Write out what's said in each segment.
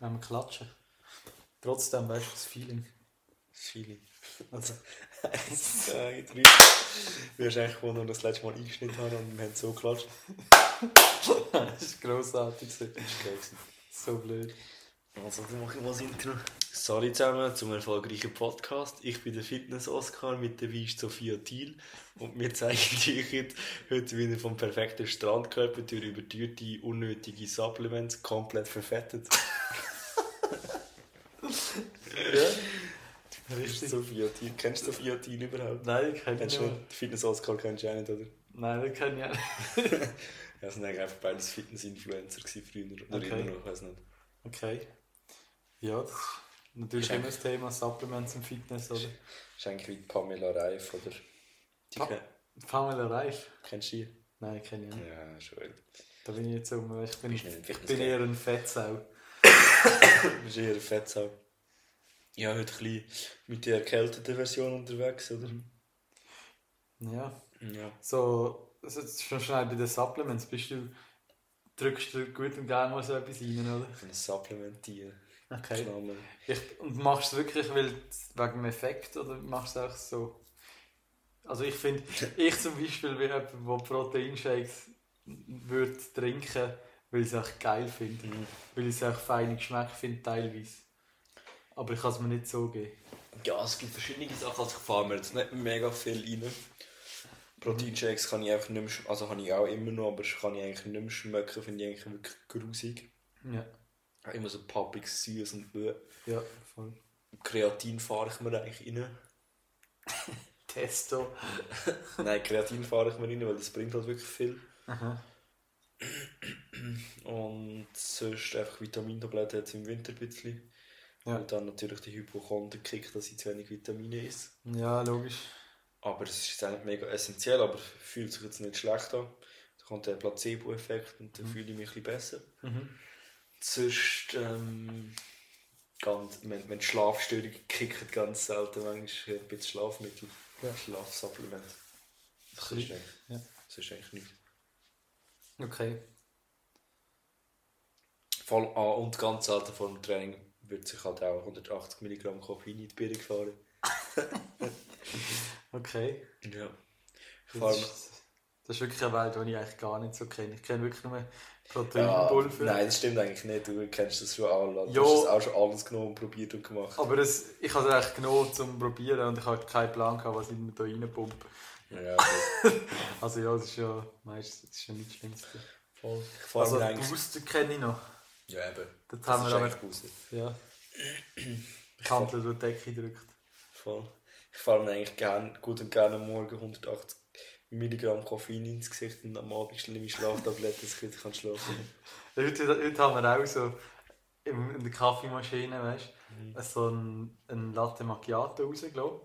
Wenn wir klatschen. Trotzdem weißt du das Feeling. Das Feeling. Also, Eins, zwei, drei. Wir hast eigentlich gewonnen, das letzte Mal eingeschnitten haben und wir haben so geklatscht. das war grossartig. Das war geil. So blöd. Also, dann mache ich mal das Intro. Sorry zusammen zum erfolgreichen Podcast. Ich bin der Fitness-Oscar mit der Weiss Sophia Thiel und wir zeigen euch heute, heute wieder vom perfekten Strandkörper durch überteuerte, unnötige Supplements komplett verfettet. Ja. Richtig. Sophia Thiel. Kennst du Sophia Thiel überhaupt? Nein, ich kenne nicht. nicht? Fitness-Oscar kennst du auch nicht, oder? Nein, den kenne ich auch nicht. Ja, das sind eigentlich einfach beides Fitness-Influencer früher. Oder Okay. immer noch, ich weiß nicht. Okay. Ja, das ist natürlich immer das Thema Supplements und Fitness, oder? Das ist eigentlich wie Pamela Reif, oder? Die Pa- Pamela Reif? Kennst du die? Nein, kenne ich nicht. Ja, schon. Da bin ich jetzt um. Ich bin, ich bin eher ein Fettsau. Du bist eher eine Fettsau. Ja, heute ein bisschen mit der erkälteten Version unterwegs, oder? Ja. Ja. So, also jetzt schon schnell bei den Supplements. Bist du, drückst du gut und gerne mal so etwas rein, oder? Ein Supplementier. Okay. Klammer. Ich, und machst du es wirklich weil, wegen dem Effekt oder machst du es auch so? Also ich finde, ich zum Beispiel wie jemand, der Proteinshakes würde trinken, weil ich es auch geil finde. Mhm. Weil ich es auch feine Geschmack finde teilweise. Aber ich kann es mir nicht so geben. Ja, es gibt verschiedene Sachen. Also ich fahre mir jetzt nicht mega viel rein. Proteinshakes kann ich einfach nicht mehr, also habe ich auch immer noch, aber kann ich eigentlich nicht mehr schmecken, finde ich eigentlich wirklich grusig. Ja, Immer so pappig, süß und blöd. ja, voll. Kreatin fahre ich mir eigentlich rein. Testo. Nein, Kreatin fahre ich mir rein, weil das bringt halt wirklich viel. Aha. Und sonst einfach Vitamintabletten jetzt im Winter ein bisschen. Ja. Und dann natürlich die Hypochonder-Kick, dass ich zu wenig Vitamine esse. Ja, logisch. Aber es ist eigentlich mega essentiell, aber fühlt sich jetzt nicht schlecht an. Da kommt der Placebo-Effekt und dann fühle ich mich ein bisschen besser. Mhm. Sonst, ähm, ganz, wenn, wenn Schlafstörungen kicken, ganz selten manchmal ein bisschen Schlafmittel, Ja. Schlafsupplement. Das ist eigentlich, Ja. das ist eigentlich nichts. Okay. Voll, ah, und ganz selten vor dem Training wird sich halt auch 180 Milligramm Koffein in die Birne gefahren. Okay. Ja. Das ist, das ist wirklich eine Welt, die ich eigentlich gar nicht so kenne. Ich kenne wirklich nur ja, Proteinpulver. Nein, das stimmt eigentlich nicht. Du kennst das schon alle. Du Jo. hast das auch schon alles genommen, probiert und gemacht. Aber das, ich habe es eigentlich genommen zum Probieren und ich habe keinen Plan gehabt, was ich mir da reinpumpe. Ja, okay. Also ja, das ist ja meistens das ist ja nicht das Schlimmste. Voll. Ich Also eigentlich... Booster kenne ich noch. Ja, eben. Dort Das haben wir aber Booster. ja, die Handel durch die Decke gedrückt. Voll. Ich fahre mir eigentlich gern, gut und gerne am Morgen 180 Milligramm Koffein ins Gesicht und am Abend schnell meine Schlaftablette, dass ich wieder kann schlafen Heute, heute haben wir auch so in der Kaffeemaschine, weißt Mhm. du, so ein, ein Latte Macchiato rausgelassen.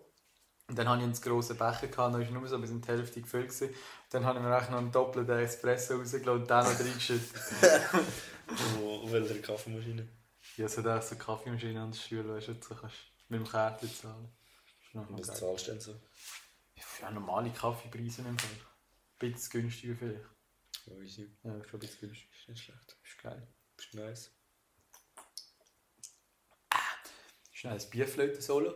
Und dann hatte ich einen grossen Becher, gehabt, dann war nur so bis in die Hälfte gefüllt. Gewesen. Und dann habe ich mir eigentlich noch einen doppelten Espresso rausgelassen und den noch reingeschüttet. Wo, auf welcher Kaffeemaschine? Ja, so da so eine Kaffeemaschine an der Schule, weißt du, so kannst du mit dem Kärtchen zahlen. Das zahlst du denn so? Ja, normale Kaffeepreise im Fall. Ein bisschen günstiger vielleicht. Ja, easy. Ja, schon ein bisschen günstiger. Ist nicht schlecht. Ist geil. Ist nice. Schnell ein Bierflöten-Solo.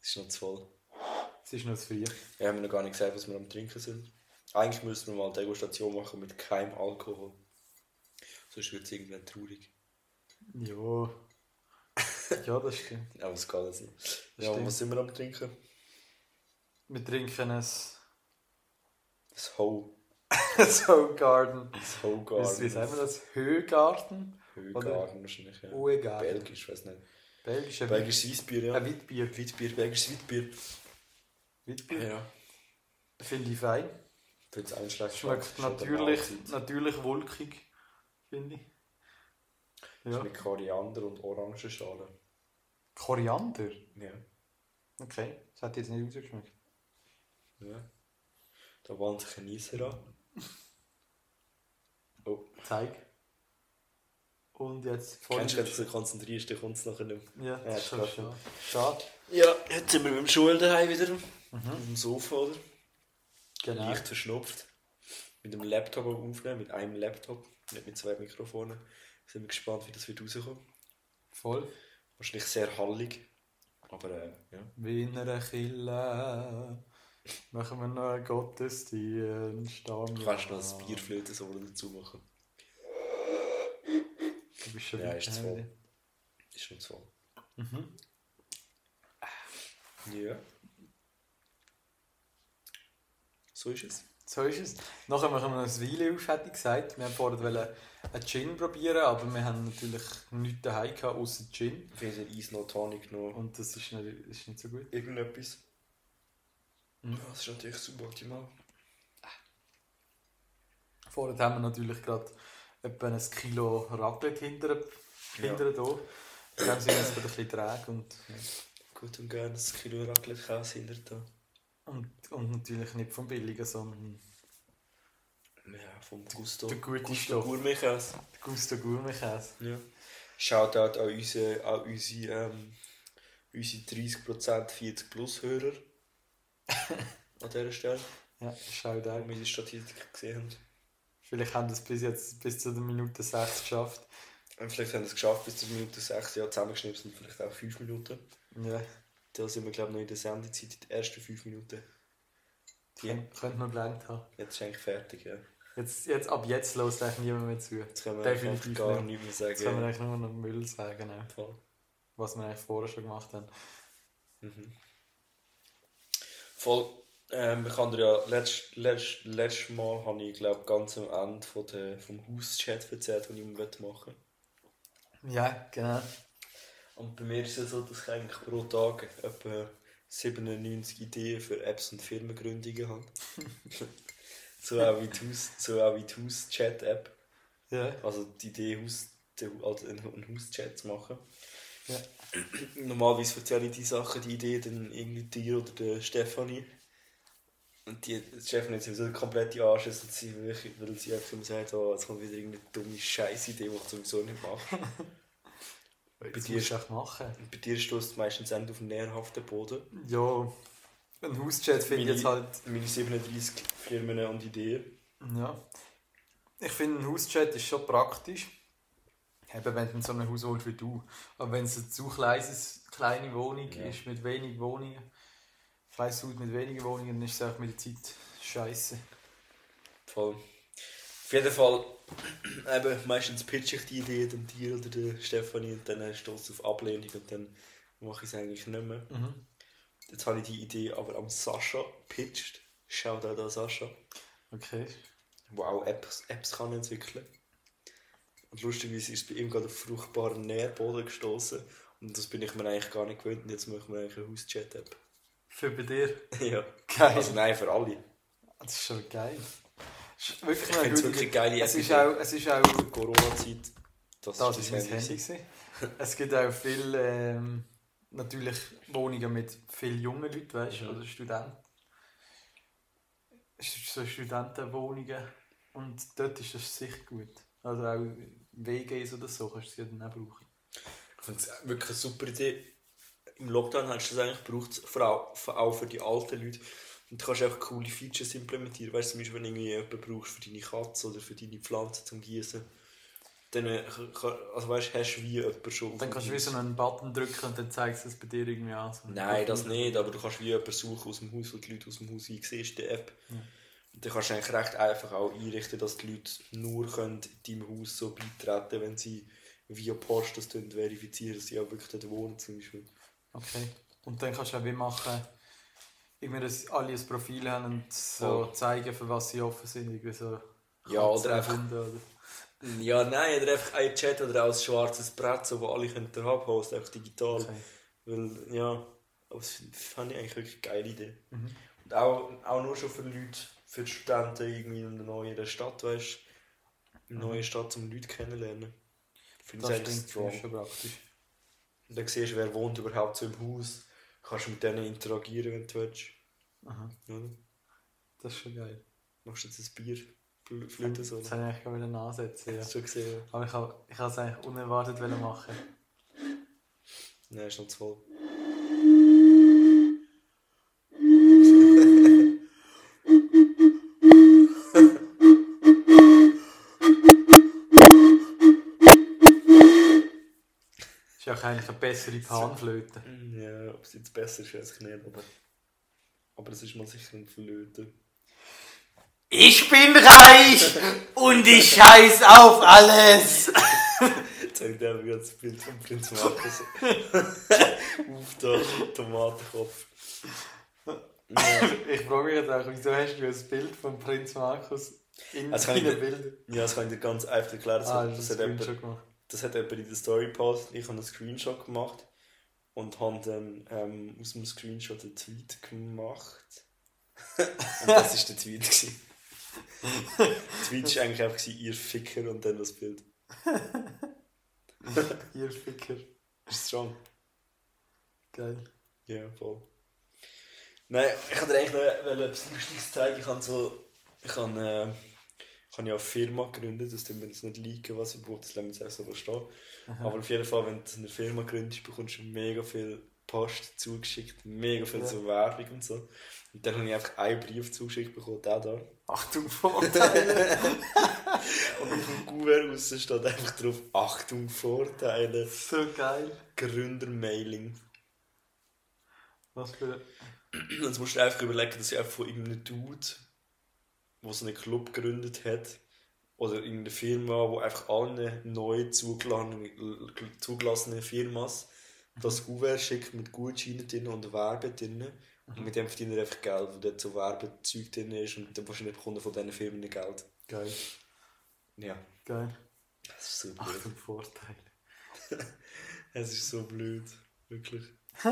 Es ist noch zu voll. Es ist noch zu früh. Wir haben noch gar nicht gesagt, was wir am Trinken sind. Eigentlich müssen wir mal eine Degustation machen mit keinem Alkohol. Sonst wird es irgendwann traurig. Ja. Ja, das stimmt. Aber es geht jetzt nicht. Ja, was sind wir am Trinken? Wir trinken ein Das Ho. Soul Garden. Das Ho Wie, wie Garden. sagen wir das? Höhgarten? Höhgarten wahrscheinlich, ja. Uegarten. Belgisch, weiß nicht. Belgische Belgisches Weissbier, ja. Ein Weitbier. Weitbier, belgisches Weitbier. Weitbier. Ja. Finde ich fein. Tut es auch schlecht. Schmeckt natürlich, natürlich wolkig, finde ich. Ja. Mit Koriander und Orangenschale. Koriander? Ja. Okay, das hat jetzt nicht rausgeschmeckt. Ja. Da wand sich ein Nieser an. Oh. Zeig. Und jetzt Kennst du, wenn du dich konzentrierst, dann kommt es nachher nicht mehr. Ja, Ja, das ist schon schade. Ja, jetzt sind wir beim Schul daheim wieder. Auf dem Sofa, oder? Genau. Leicht verschnupft. Mit dem Laptop aufnehmen, mit einem Laptop, nicht mit zwei Mikrofonen. Sind wir gespannt, wie das wird rauskommen. Voll. Wahrscheinlich sehr hallig. Aber äh, ja. Wie in einer Kille. Machen wir noch einen Gottesdienst. Du kannst noch ein Bierflöten-Solo dazu machen. Du bist schon Ja, ist zu voll. Ist schon voll. Mhm. Ja. So ist es. So ist es. Nachher machen wir noch ein Weile auf, hätte ich gesagt. Wir haben vorher einen Gin probieren, aber wir haben natürlich nichts daheim gehabt, außer Gin. Weder Eis noch Tonic noch Und das ist nicht, ist nicht so gut. irgendetwas. Mhm. Das ist natürlich suboptimal. Vorher haben wir natürlich gerade etwa ein Kilo Raclette hinter, hinter da. Dann sind wir jetzt gerade ein bisschen träge und, Gut und gerne ein Kilo Raclette-Käse hinter da. und, und natürlich nicht vom Billigen, sondern Ja, vom Gusto. Der gute Gusto. Gourmet-Käse. Gusto Gourmet-Käse. Ja. Shoutout an unsere, an unsere, ähm, unsere 30% 40 Plus Hörer. an dieser Stelle, Ja, schau da. wo wir die Statistik gesehen haben. Vielleicht haben wir es bis jetzt bis zu der Minute 6 geschafft. Und vielleicht haben es geschafft bis zur Minute 6, ja, zusammengeschnippt sind vielleicht auch 5 Minuten. Ja, Da sind wir, glaube ich, noch in der Sendezeit, in den ersten 5 Minuten. Die, könnte könnte noch gelangt haben. jetzt ist eigentlich fertig, ja. Jetzt, jetzt, ab jetzt los eigentlich niemand mehr zu. Jetzt können wir Definitiv gar nicht. nichts mehr Jetzt können wir sagen. eigentlich nur noch Müll sagen, ne? Voll. was wir eigentlich vorher schon gemacht haben. Mhm. Voll. Ähm, ich habe ja letzt, letzt, letztes Mal, habe ich glaube ganz am Ende von der, vom Hauschat erzählt, den ich machen will. Ja, genau. Und bei mir ist es so, dass ich eigentlich pro Tag etwa 97 Ideen für Apps und Firmengründungen habe. so auch wie die Haus, so auch wie die Hauschat-App. Ja, Also die Idee, Haus, also einen Hauschat zu machen. Ja. Normalerweise erzähle ich die Sachen, die Idee dann irgendwie dir oder der Stefanie. Und die die Stefanie hat sowieso eine komplette Arsch, und sie wirklich, weil sie einfach immer sagt, oh, jetzt kommt wieder irgendeine dumme Scheißidee, die ich sowieso nicht mache. Bei dir echt machen. Bei dir stößt meistens auf einen nährhaften Boden. Ja, ein Hauschat finde ich jetzt halt. Meine 37 Firmen und Ideen. Ja. Ich finde, ein Hauschat ist schon praktisch. Eben, wenn du so ein Haus holst wie du. Aber wenn es eine zu kleines, kleine Wohnung Ja. ist, mit wenig Wohnungen, kleines Haus mit wenigen Wohnungen, dann ist es auch mit der Zeit scheiße. Voll. Auf jeden Fall, eben, meistens pitche ich die Idee dann dir oder der Stefanie und dann stoßt auf Ablehnung und dann mache ich es eigentlich nicht mehr. Mhm. Jetzt habe ich die Idee aber am Sascha pitcht. Shoutout an Sascha, Okay. auch Apps, Apps kann entwickeln Und lustigerweise ist es bei ihm gerade auf fruchtbaren Nährboden gestoßen Und das bin ich mir eigentlich gar nicht gewöhnt. Und jetzt machen wir eigentlich eine Hauschat-App. Für bei dir. ja. Geil. Also nein, für alle. Das ist schon geil. Das ist wirklich Ich finde es wirklich geile Es ist auch, es ist auch Corona-Zeit. Das, Das ist mein Handy. gewesen. Es gibt auch viele ähm, natürlich Wohnungen mit vielen jungen Leuten, weißt du, Mhm. oder Studenten. So Studentenwohnungen. Und dort ist das sicher gut. Also auch WGs oder so kannst du sie dann auch brauchen. Ich finde es wirklich eine super Idee. Im Lockdown hast du das eigentlich gebraucht, vor allem- vor allem für die alten Leute. Und du kannst einfach coole Features implementieren. Weißt du, zum Beispiel, wenn du irgendwie jemanden brauchst für deine Katze oder für deine Pflanzen zum Gießen, dann äh, also weißt, hast du wie jemanden schon. Dann kannst du wie so einen Button drücken und dann zeigt es das bei dir irgendwie an. So Nein, das nicht, aber du kannst wie jemanden suchen aus dem Haus, wo die Leute aus dem Haus einsiehst, die App. Ja. Dann kannst du eigentlich recht einfach auch einrichten, dass die Leute nur können deinem Haus so beitreten wenn sie via Post das verifizieren, dass sie auch wirklich dort wohnen zum Beispiel. Okay. Und dann kannst du auch wie machen, irgendwie, dass alle ein Profil haben und so Voll. zeigen, für was sie offen sind. Irgendwie so Ja, oder einfach- Hunde Oder Ja, nein, oder einfach ein Chat oder auch ein schwarzes Brett, so, wo alle können haben posten, einfach digital. okay. Weil, ja, aber das fand ich eigentlich wirklich eine geile Idee. Mhm. Und auch, auch nur schon für Leute, für die Studenten irgendwie in einer neuen Stadt, weißt du, eine Mhm. neue Stadt, um Leute kennenlernen. Finde Das klingt schon praktisch. Und dann siehst du, wer wohnt überhaupt so im Haus. Kannst du mit denen interagieren, wenn du willst. Aha, Oder? das ist schon geil. Machst du jetzt ein Bier, Fl- Flöte so. Das wollte ich eigentlich gerade wieder ansetzen. Ja. Hast du schon gesehen? Aber ich habe habe es eigentlich unerwartet machen. Nein, ist noch zu voll. Ja auch eigentlich eine bessere Panflöte. Ja, ob es jetzt besser ist, weiß ich nicht, aber, aber es ist mal sicher ein Flöte. Ich bin reich und ich scheiß auf alles. Ich dir gerade das Bild von Prinz Markus auf den Tomatenkopf. Ja. Ich frage mich jetzt auch, wieso hast du ein Bild von Prinz Markus in Also deinen Bildern? Ja, das kann ich dir ganz einfach erklären. Das, Ah, hat- das das, hat jemand, gemacht. Das hat jemand in der Story gepostet. Ich habe einen Screenshot gemacht und habe dann ähm, aus dem Screenshot einen Tweet gemacht. und das war der Tweet. Gewesen. der Tweet war eigentlich einfach, ihr Ficker und dann das Bild. Hier, Ficker. Ist strong. Geil. Ja, voll. Nein, ich wollte dir eigentlich noch etwas Lustiges zeigen. Ich habe so. Ich habe, äh, habe ja eine Firma gegründet, das tun wir jetzt nicht liegen, was ich brauche, das lassen wir jetzt einfach so stehen. Aber auf jeden Fall, wenn du eine Firma gründest, bekommst du mega viel Post zugeschickt, mega viel Ja. so Werbung und so. Und dann habe ich einfach einen Brief zugeschickt bekommen, der da. Achtung, Vorteile. Und auf dem Kuvert raus steht einfach drauf: Achtung, Vorteile, so geil. Gründermailing. Was für. Jetzt musst du einfach überlegen, dass ich einfach von irgendeinem Dude, der so einen Club gegründet hat, oder irgendeine Firma, die einfach allen neu zugelassenen, Firmas das Kuvert schickt mit Gutscheinen drin und Werbe drin. Und mit dem verdient er einfach Geld, wo dort so Werbezeug drin ist und dann wahrscheinlich bekommt er von diesen Firmen Geld. Geil. Ja, Geil. das ist so blöd. Achtung, Vorteile. Es ist so blöd, wirklich.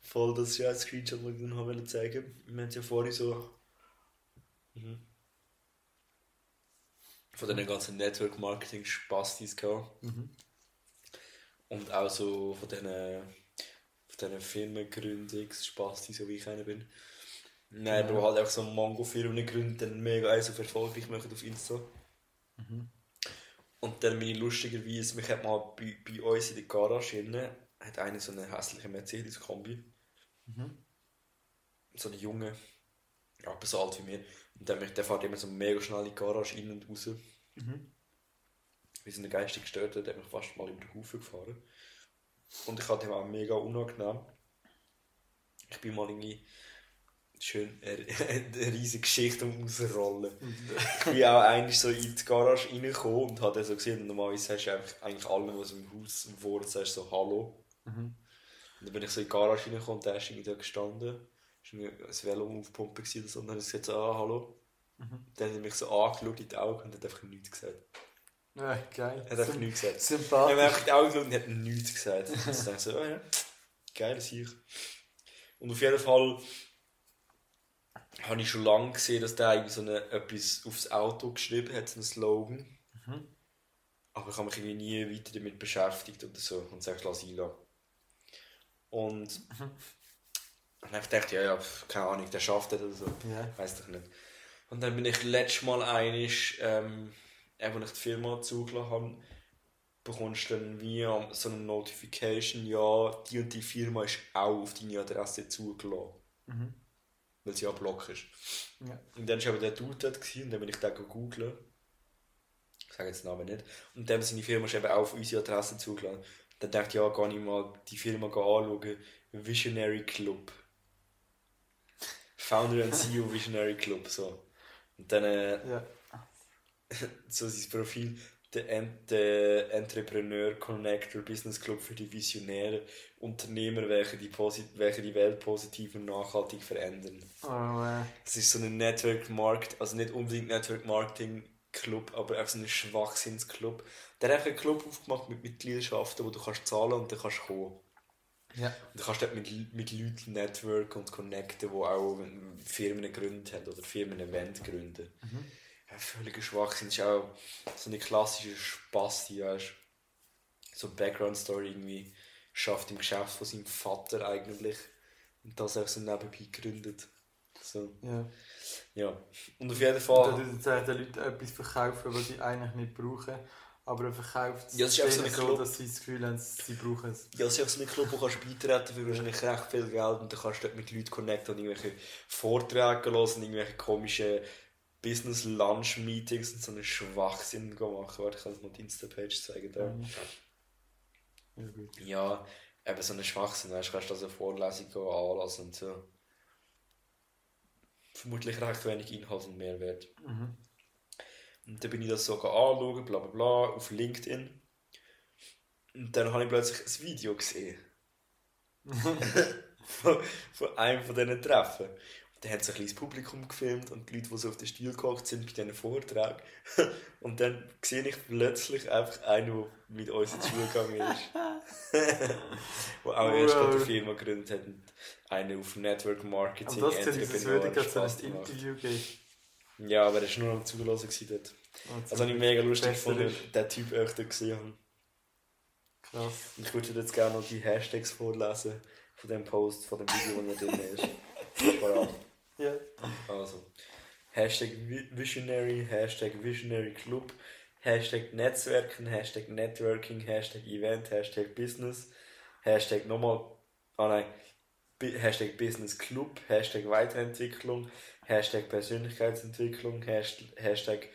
Voll, das ist ja ein Screenshot, das ich dann habe zeigen Wir haben ja vorhin so. Mhm. Von diesen ganzen Network-Marketing-Spastis gehabt. Mhm. Und auch so von diesen, von diesen Firmengründungs-Spastis, so wie ich einer bin. Nein, Ja. aber halt auch so Mango-Firmen gründen, dann mega eins auf erfolgreich machen auf Insta. Mhm. Und dann ich lustigerweise, mich hat mal bei, bei uns in der Garage innen, hat einer so eine hässliche Mercedes-Kombi. Mhm. So ein Junge, ja, aber so alt wie mir. Und der, der fährt immer so mega schnell in die Garage rein und raus. Mhm. Wie so eine geistig gestörte, der hat mich fast mal über den Haufen gefahren. Und ich hatte ihm auch mega unangenehm. Ich bin mal irgendwie schön eine, eine riesige Geschichte um rausrollen. Ich bin auch eigentlich so in die Garage reingekommen und habe dann so gesehen, normalerweise hast du einfach eigentlich allen, was im Haus Wort sagst, so Hallo. Mhm. Und dann bin ich so in die Garage reingekommen und der ist irgendwie da gestanden. Ein Velo aufgepumpt gewesen oder so. Und dann habe ich gesagt, so, ah, hallo. Mhm. Dann hat er mich so angeschaut in die Augen und hat einfach nichts gesagt. Ja, geil. Er hat einfach nichts gesagt. Er hat Sympathisch. einfach in die Augen geschaut und hat nichts gesagt. Und dann dachte ich so, oh ja, geil, sicher. Und auf jeden Fall habe ich schon lange gesehen, dass der irgendwie so eine, etwas aufs Auto geschrieben hat, so einen Slogan. Mhm. Aber ich habe mich irgendwie nie weiter damit beschäftigt oder so und sage, lass ihn lassen. Und dann habe ich gedacht, ja, ja, pf, keine Ahnung, der schafft das oder so. Ja. Weiß doch nicht. Und dann bin ich letztes Mal einig, ähm, eben, als ich die Firma zugelassen habe, bekommst du dann wie so eine Notification, ja, die und die Firma ist auch auf deine Adresse zugelassen. Mhm. Weil sie ja Block ist. Ja. Und dann war aber der Dude dort gewesen, und dann bin ich den googeln. Ich sage jetzt den Namen nicht. Und dann seine Firma ist eben auch auf unsere Adresse zugelassen. Dann dachte ich, ja, kann ich mal die Firma anschauen. Visionary Club. Founder and CEO Visionary Club. So. Und dann äh, Ja. so sein Profil. Der, Ent der Entrepreneur Connector Business Club für die Visionäre Unternehmer, welche die, posit welche die Welt positiv und nachhaltig verändern. Oh. Es ist so ein Network Market, also nicht unbedingt Network Marketing Club, aber auch so ein Schwachsinnsclub. Der hat einfach einen Club aufgemacht mit Mitgliederschaften, wo du kannst zahlen und dann kannst du kommen. Ja. Und dann kannst du dort mit, mit Leuten networken und connecten, die auch Firmen gegründet haben oder Firmen Event gründen. Ja, völliger Schwachsinn. Das ist auch so eine klassische Spasti, weißt du. So eine Background-Story irgendwie schafft im Geschäft von seinem Vater eigentlich und das auch so nebenbei gegründet. So, Ja. ja. Und auf jeden Fall. tut jetzt auch den Leuten etwas verkaufen, was sie eigentlich nicht brauchen. Aber er verkauft es Ja, das ist so so, Club. dass sie das Gefühl haben, sie brauchen es. Ja, es ist auch so ein Club, wo kannst du beitreten für wahrscheinlich recht viel Geld und dann kannst du dort mit Leuten connecten und irgendwelche Vorträge hören, irgendwelche komischen Business-Lunch-Meetings und so einen Schwachsinn machen. Warte, ich kann dir mal die Insta-Page zeigen. Da. Mhm. Ja, gut. Ja, eben so ein Schwachsinn, weißt du, kannst du also eine Vorlesung gehen, anlassen und so. Vermutlich recht wenig Inhalt und Mehrwert. Mhm. Und dann bin ich das so anschauen, bla bla bla, auf LinkedIn. Und dann habe ich plötzlich ein Video gesehen. von, von einem von diesen Treffen. Und dann hat so ein kleines Publikum gefilmt und die Leute, die so auf den Stuhl gehockt sind bei diesen Vortrag. Und dann sehe ich plötzlich einfach einen, der mit uns in die Schule gegangen ist. der auch erst gerade eine Firma gegründet hat. Und einen auf Network Marketing, Aber das es würde gerade so ein. Interview geben. Ja, aber er war nur am Zulassen dort. Und Also habe ich mega lustig gefunden, den Typ öfter gesehen habe. Krass. Und ich würde dir jetzt gerne noch die Hashtags vorlesen von dem Post, von dem Video, wo er drin ist. Bereit? Ja. Also. Hashtag Vi- Visionary, Hashtag Visionary Club, Hashtag Netzwerken, Hashtag Networking, Hashtag Event, Hashtag Business, Hashtag nochmal, ah nein, Bi- Hashtag Business Club, Hashtag Weiterentwicklung, Hashtag Persönlichkeitsentwicklung, Hasht- Hashtag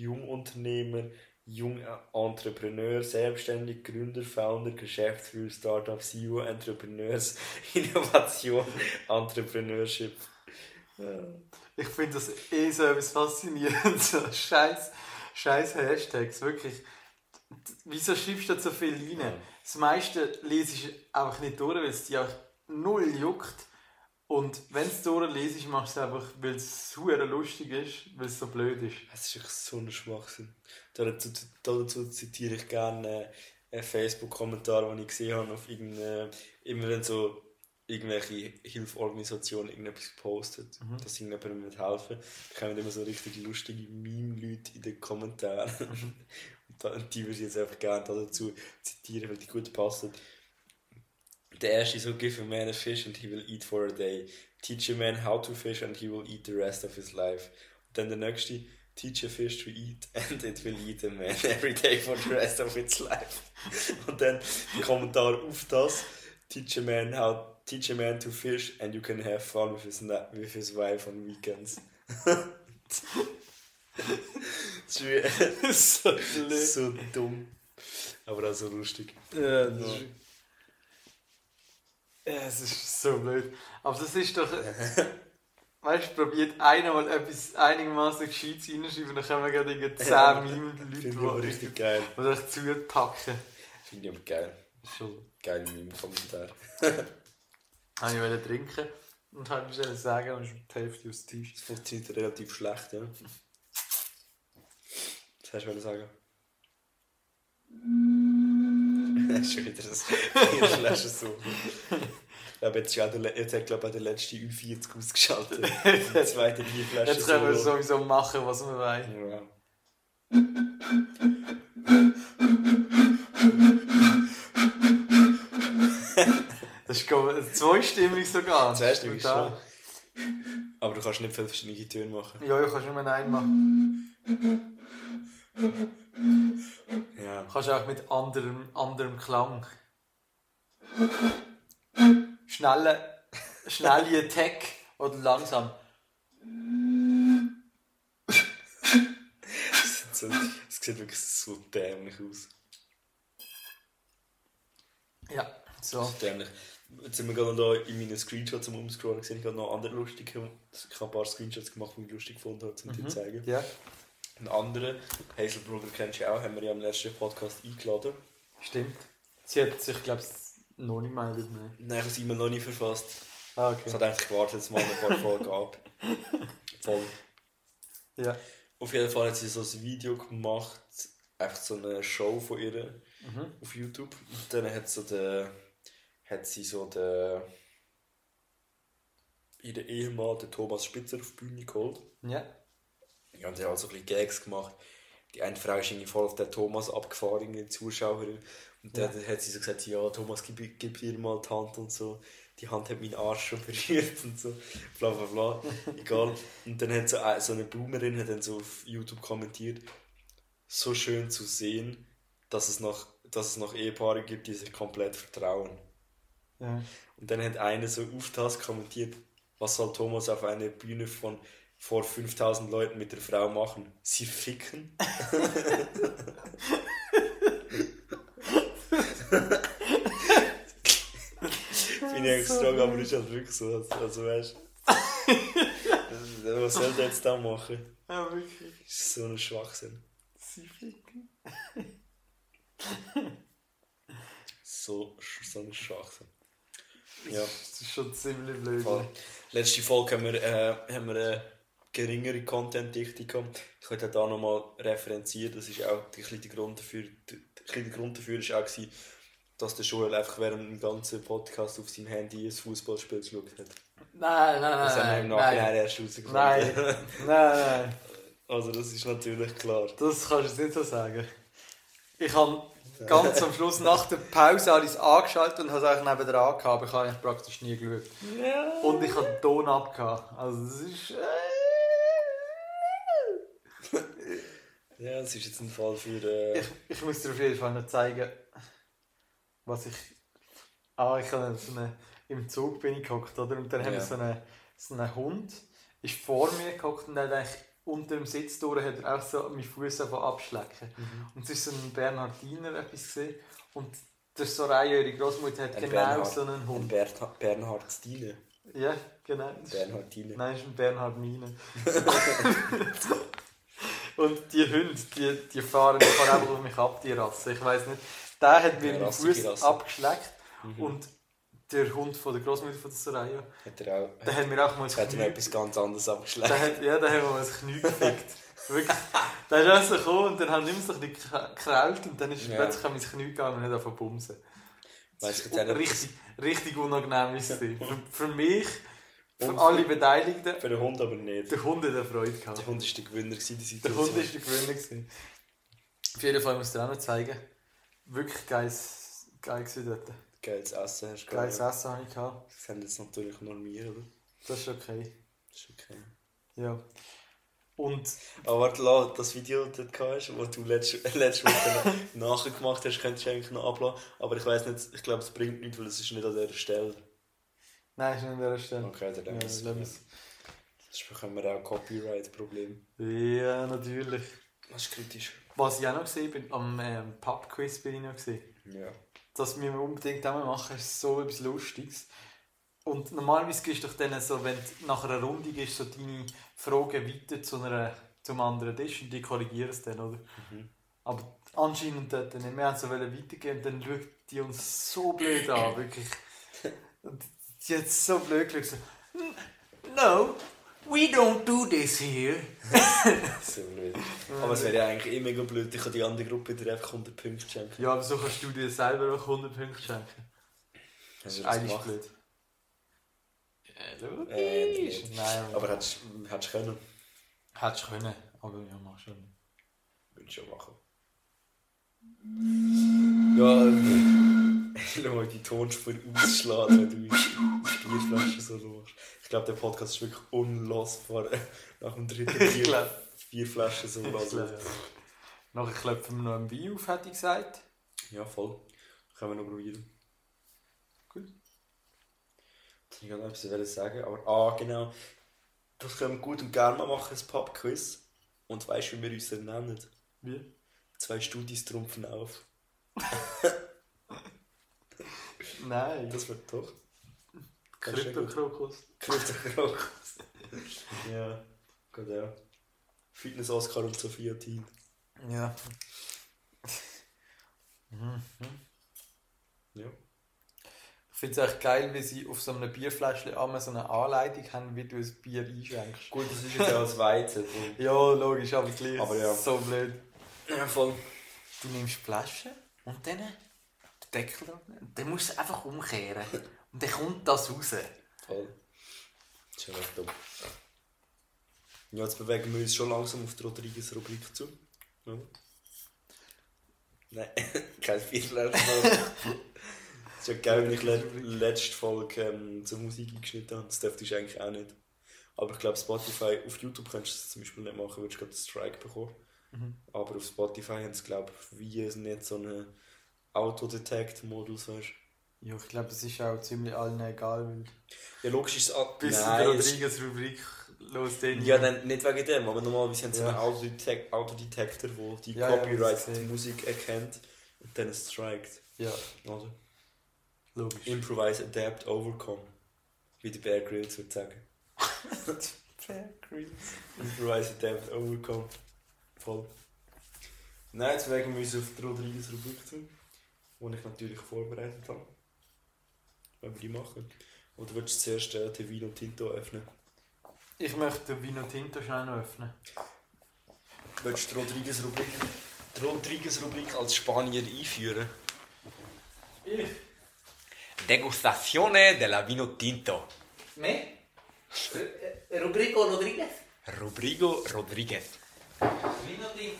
Jungunternehmer, Jungentrepreneur, Selbstständig, Gründer, Founder, Geschäftsführer, Startup, CEO, Entrepreneurs, Innovation, Entrepreneurship. Ja. Ich finde das eh so etwas faszinierend. So scheiß, scheiß Hashtags. Wirklich. Wieso schreibst du da so viel rein? Das meiste lese ich einfach nicht durch, weil es dich auch null juckt. Und wenn du es durchlesest, machst du es einfach, weil es super lustig ist, weil es so blöd ist. Es ist echt so ein Schwachsinn. Dazu, dazu zitiere ich gerne einen Facebook-Kommentar, den ich gesehen habe, auf irgendeine, immer wenn so irgendwelche Hilfsorganisationen irgendetwas postet, dass irgendjemandem mit helfen Da kommen immer so richtig lustige Meme-Leute in den Kommentaren. Und da- die würde ich jetzt einfach gerne dazu zitieren, weil die gut passen. Der erste so, give a man a fish and he will eat for a day. Teach a man how to fish and he will eat the rest of his life. Und dann der nächste, teach a fish to eat and it will eat a man every day for the rest of its life. Und dann Kommentar auf das, teach a man how, teach a man to fish and you can have fun with his, with his wife on weekends. das ist so so dumm. Aber auch so lustig. Ja, das ist... Ja, es ist so blöd. Aber das ist doch... Weißt du, probiert einer mal etwas einigermaßen Gescheites reinschreiben, dann können wir gerade irgendwie 10 Ja, ich Leute, die richtig geil. die euch zupacken. Finde ich aber geil. Schon. Geil in meinem Kommentar. Habe ich wollte trinken und habe mir sagen, und ist die Hälfte aus dem Tisch. Das funktioniert relativ schlecht, ja. Was hast du wollen sagen? Das ist schon wieder das vier Flaschen so. Ich glaube, jetzt, ist auch der, jetzt hat glaube ich, auch der letzte U40 ausgeschaltet. Die zweite Bierflasche Jetzt können wir Solo. sowieso machen, was wir wollen. Ja. Das ist zweistimmig sogar. Brutal. schon. Aber du kannst nicht viele verschiedene Töne machen. Ja, du kannst nur einen machen. Ja. Du kannst auch mit anderem, anderem Klang. Schnelle, schnelle Attack oder langsam. Es sieht, es sieht wirklich so dämlich aus. Ja, so. Dämlich. Jetzt sind wir gerade noch in meinen Screenshots am Umscrollen gesehen. Ich habe noch andere lustige. Ich habe ein paar Screenshots gemacht, die ich lustig gefunden habe, um dir zu zeigen. Ja, Einen anderen, Hazel Brugger kennst du auch, haben wir ja im letzten Podcast eingeladen. stimmt. Sie hat sich, glaube ich, noch nicht mal mehr. Nein, ich habe es immer noch nicht verfasst. Ah, Es okay. hat eigentlich gewartet, dass mal ein paar Folgen ab. Voll. Ja. Auf jeden Fall hat sie so ein Video gemacht, einfach so eine Show von ihr Mhm. auf YouTube. Und dann hat, so der, hat sie so den, ihren Ehemann, den Thomas Spitzer, auf die Bühne geholt. Ja. Ja, und er hat so ein bisschen Gags gemacht. Die eine Frau ist irgendwie voll auf den Thomas abgefahren, die Zuschauerin. Und dann hat sie so gesagt, ja, Thomas, gib, gib ihr mal die Hand und so. Die Hand hat meinen Arsch schon berührt und so. Bla bla bla. Egal. Und dann hat so, eine- so eine Boomerin hat dann so auf YouTube kommentiert, so schön zu sehen, dass es noch, dass es noch Ehepaare gibt, die sich komplett vertrauen. ja. Und dann hat einer so auf das kommentiert, was soll Thomas auf einer Bühne von vor 5000 Leuten mit der Frau machen? Sie ficken? meine extra, aber ist halt wirklich so. Also, also weißt du. Was soll der jetzt da machen? Ja, wirklich. Das ist so ein Schwachsinn. Sie ficken. So, so ein Schwachsinn. Ja. Das ist schon ziemlich blöd. Voll. Letzte Folge haben wir, äh, haben wir eine geringere Content-Dichte gehabt. Ich könnte da nochmal referenzieren. Das ist auch ein der Grund dafür. Der, Grund dafür war auch, gewesen, dass der Joel einfach während dem ganzen Podcast auf seinem Handy ein Fußballspiel geschaut hat. Nein, nein, nein. Das haben wir im nein, Nachhinein nein. erst herausgefunden. Nein, nein, nein. Also das ist natürlich klar. Das kannst du jetzt nicht so sagen. Ich habe ganz am Schluss nach der Pause alles angeschaltet und habe es eigentlich nebenan gehabt, aber ich habe eigentlich praktisch nie geschaut. Ja. Und ich habe den Ton abgehabt. Also das ist... Äh, Ja, es ist jetzt ein Fall für... Äh, ich, ich muss dir auf jeden Fall noch zeigen, was ich... Ah, ich habe so eine... Im Zug bin ich gehockt, oder? Und dann haben wir Ja. so einen, so einen Hund, ist vor mir gehockt und hat eigentlich unter dem Sitz durch hat er auch so meinen Fuß abschlecken. Mhm. Und es war so ein Bernhardiner etwas gesehen und der Soraya, ihre Großmutter, hat Ein genau Bernhard- so einen ein Hund. Bernhard, Bernhard Stine. Ja, genau. Das ist- Bernhardine. Nein, das ist ein Bernhard Mine. und die Hunde, die, die fahren einfach auf mich ab, die Rasse. Ich weiß nicht. Der hat mir Ja, den Fuß abgeschleckt Mhm. und der Hund von der Großmutter von der Soraya, Hat er auch... der hat mir auch mal das hat er Knie, etwas ganz anderes abgeschlagen. der hat, ja, der hat mir mal das Knie gefickt. Wirklich. Der ist auch so gekommen und dann haben wir so ein bisschen gekrault und dann ist Ja. plötzlich an mein Knie gegangen und hat angefangen zu bumsen. Auch nicht, richtig, richtig unangenehm ist es. Für, für mich, für alle Beteiligten, Für den Hund aber nicht. der Hund hat eine Freude gehabt. Der Hund war der Gewinner gewesen, die Der Situation. Hund war der Gewinner. gewesen. Auf jeden Fall muss ich dir auch noch zeigen. Wirklich geiles, geil gewesen dort. Geiles Essen hast du Geiles gehabt. Essen habe ich gehabt. Das haben jetzt natürlich normiert, oder? Das ist okay. Das ist okay. Ja. Und Aber warte, das Video, das du hast, das du letzte, letzte Woche nachher gemacht hast, könntest du eigentlich noch abladen. Aber ich weiss nicht, ich glaube, es bringt nichts, weil es ist nicht an dieser Stelle. Nein, ist nicht an dieser Stelle. Okay, dann Ja, lassen wir es. lassen wir's. Sonst bekommen wir auch Copyright-Probleme. Ja, natürlich. Das ist kritisch. Was ich auch noch gesehen bin, am ähm, Pub-Quiz bin ich noch gesehen. Ja. Das müssen wir unbedingt auch machen, ist so etwas Lustiges. Und normalerweise gehst du doch dann so, wenn du nach einer Runde gehst, so deine Fragen weiter zu einer, zum anderen Tisch und die korrigieren es dann, oder? Mhm. Aber anscheinend dort nicht. Wir haben so weitergehen und dann schaut die uns so blöd an, wirklich. Und die hat so blöd geschaut. So, no, we don't do this here. So blöd. Aber es wäre ja eigentlich eh mega blöd, ich kann die andere Gruppe dir einfach 100 Punkte schenken. Ja, aber so kannst du dir selber auch 100 Punkte schenken. Das ist eigentlich gemacht? blöd. Äh, logisch. Äh, nicht. Nein, Aber hättest hättest du können. Hättest du können, aber ja, mach schon. Würde ich schon machen. Ja, schau die Tonspur ausschlagen, wenn du die Bierflasche so machst. Ich glaube, der Podcast ist wirklich unlosbar nach dem dritten Ich Bier, glaube. Bierflasche so Ich lassen. glaube. Nachher klopfen wir noch ein Wein auf, hätte ich gesagt. Ja, voll. Können wir noch probieren. Gut. Ich kann noch etwas wollen sagen, aber ah, genau. Das können wir gut und gerne mal machen, ein Pub-Quiz. Und weißt du, wie wir uns nennen? Wie? Zwei Studis trumpfen auf. Nein. Das wird doch. Kryptokrokus. Kryptokrokus. ja, gut, ja. Fitness-Oscar und Sophia Teen. Ja. Mhm. Ja. Ich finde es echt geil, wie sie auf so einem Bierfläschchen einmal so eine Anleitung haben, wie du ein Bier einschenkst. Gut, das ist jetzt auch als Weizen. Ja, logisch, aber gleich. Aber ja. So blöd. Ja, voll. Du nimmst die Flasche und dann Deckel drauf. Dann musst du es einfach umkehren. Und dann kommt das raus. Voll. Das ist ja recht dumm. Ja, jetzt bewegen wir uns schon langsam auf die Rodriguez Rubrik zu. Ja. Nein, kein Viertel. Es ist ja geil, wenn ich le letzte Folge ähm, zur Musik eingeschnitten habe. Das dürfte ich eigentlich auch nicht. Aber ich glaube, Spotify, auf YouTube könntest du das zum Beispiel nicht machen, würdest du gerade einen Strike bekommen. Mhm. Aber auf Spotify haben sie, glaube ich, wie nicht so einen Autodetect-Modus, weißt du. Ja, ich glaube, es ist auch ziemlich allen egal, weil Ja, logisch ist es. an- bis die Nein, es- Rodriguez Rubrik los den. Ja, nein, nicht wegen dem, aber normalerweise haben sie Ja. einen Autodetect Autodetektor, der die Ja, ja, Copyright das ist Musik erkennt und dann strikt. Ja. Also, Logisch. Improvise, Adapt, Overcome. Wie der Bear Grylls würde sagen. Improvise, Adapt, Overcome. Voll. Nein, jetzt wegen wir uns auf die Rodriguez Rubrik zu, die ich natürlich vorbereitet habe. Wenn wir die machen. Oder willst du zuerst äh, den Vino Tinto öffnen? Ich möchte den Vino Tinto schnell noch öffnen. Willst du die Rodriguez Rubrik, die Rodriguez Rubrik als Spanier einführen? Ich? Degustazione della Vino Tinto. Me? Rodrigo Rodriguez? Rodrigo Rodriguez. Vino Tinto.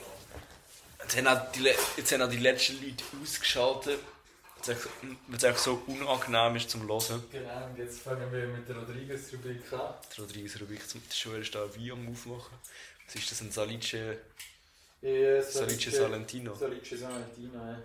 Jetzt haben auch die, jetzt haben auch die letzten Leute ausgeschaltet, weil es einfach so unangenehm ist zum Hören. Genau, und jetzt fangen wir mit der Rodriguez-Rubrik an. Die Rodriguez Rubrik zum schon erst da ein Wein am Aufmachen. Was ist das? Ein Salice, Ja, Salice Salentino? Salice Salentino, ja.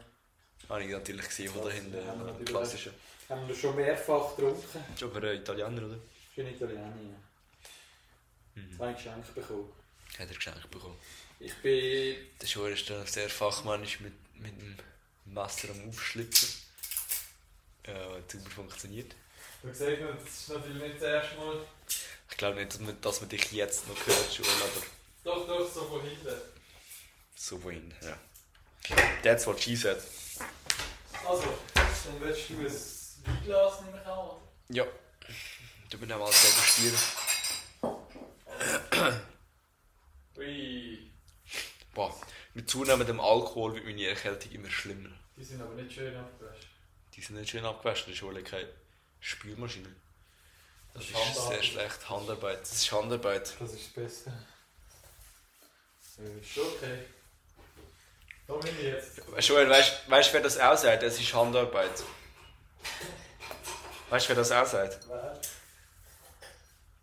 Habe ich natürlich gesehen von da hinten. Ein klassischer. Haben wir schon mehrfach getrunken. Ist aber ein Italiener, oder? Für Italiener, ja. Mhm. Zwei Geschenke bekommen. Hat er geschenkt bekommen. Ich bin... Der Schuher ist dann sehr fachmännisch mit, mit dem Messer am Aufschlitzen. Ja, hat super funktioniert. Du siehst, das ist natürlich nicht das erste Mal. Ich glaube nicht, dass man, dass man dich jetzt noch hört, Schuher, aber Doch, doch, so von hinten. so wohin, ja. That's what she said. Also, dann willst du ein Weinglas nehmen oder? Ja. Du bin auch mal degustieren. Ui, Boah, mit zunehmendem Alkohol wird meine Erkältung immer schlimmer. die sind aber nicht schön abgewaschen. Die sind nicht schön abgewaschen, das ist wohl keine Spülmaschine. Das, Das ist sehr schlecht. Handarbeit. Das ist Handarbeit. Das ist das Beste. Ist schon okay. Da bin ich jetzt. Joel, weißt du, wer das auch sagt? Es ist Handarbeit. Weißt du, wer das auch sagt? Wer?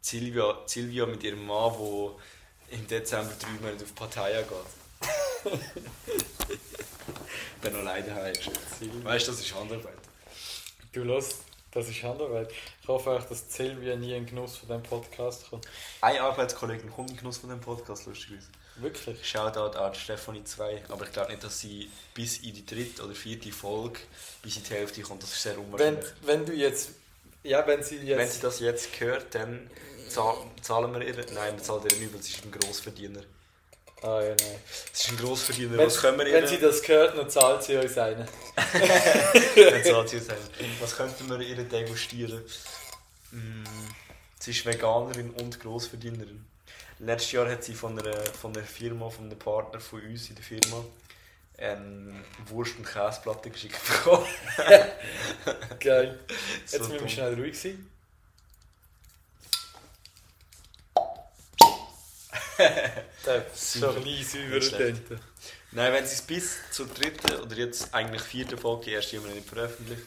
Silvia, Silvia mit ihrem Mann, der im Dezember drei Monate auf Pattaya geht. Dann noch leider heim ist. Weißt du, das ist Handarbeit. Du los, das ist Handarbeit. Ich hoffe auch, dass Silvia nie in Genuss von diesem Podcast kommt. Eine Arbeitskollegin kommt in Genuss von dem Podcast, lustigerweise. Wirklich? Shoutout an Stefanie 2, aber ich glaube nicht, dass sie bis in die dritte oder vierte Folge bis in die Hälfte kommt. Das ist sehr Wenn, unwahrscheinlich. wenn du jetzt. Ja, wenn sie jetzt. Wenn sie das jetzt hört, dann zahl- zahlen wir ihr. Nein, wir zahlen ihr nicht, weil sie ist ein Grossverdiener. Ah ja, nein. Sie ist ein Grossverdiener. Wenn, Was können wir ihr? wenn sie das hört, dann zahlt sie uns einen. Dann zahlt sie uns ein. Was könnten wir ihr degustieren? Mm, sie ist Veganerin und Grossverdienerin. Letztes Jahr hat sie von einer, von einer Firma, von einem Partner von uns in der Firma, eine Wurst- und Käseplatte geschickt bekommen. Geil. So Jetzt müssen wir schnell ruhig sein. Der ist schlecht. überdenkt. Nein, wenn sie es bis zur dritten oder jetzt eigentlich vierten Folge, die erste haben wir nicht veröffentlicht,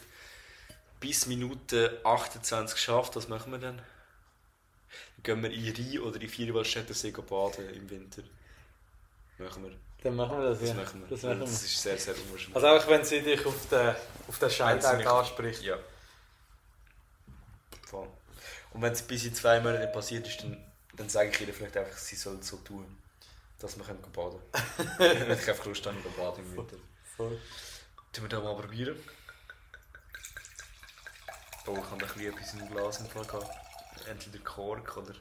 bis Minute 28 schafft, was machen wir dann? Dann gehen wir in Rhein oder in Vierwaldstätter See baden im Winter. Machen wir. Dann machen wir das, Das ja. machen wir. Das machen Das wir. ist sehr, sehr unwahrscheinlich. Also auch wenn sie dich auf den, auf den Scheintag anspricht. Ja. Voll. Und wenn es bis in zwei Monaten nicht passiert ist, dann, dann sage ich ihr vielleicht einfach, sie soll so tun, dass wir können baden können. Wenn ich einfach Lust habe, baden im Winter. Voll. Tun wir da mal probieren. Oh, ich habe ein bisschen etwas im Glas im Fall gehabt. Entweder Kork oder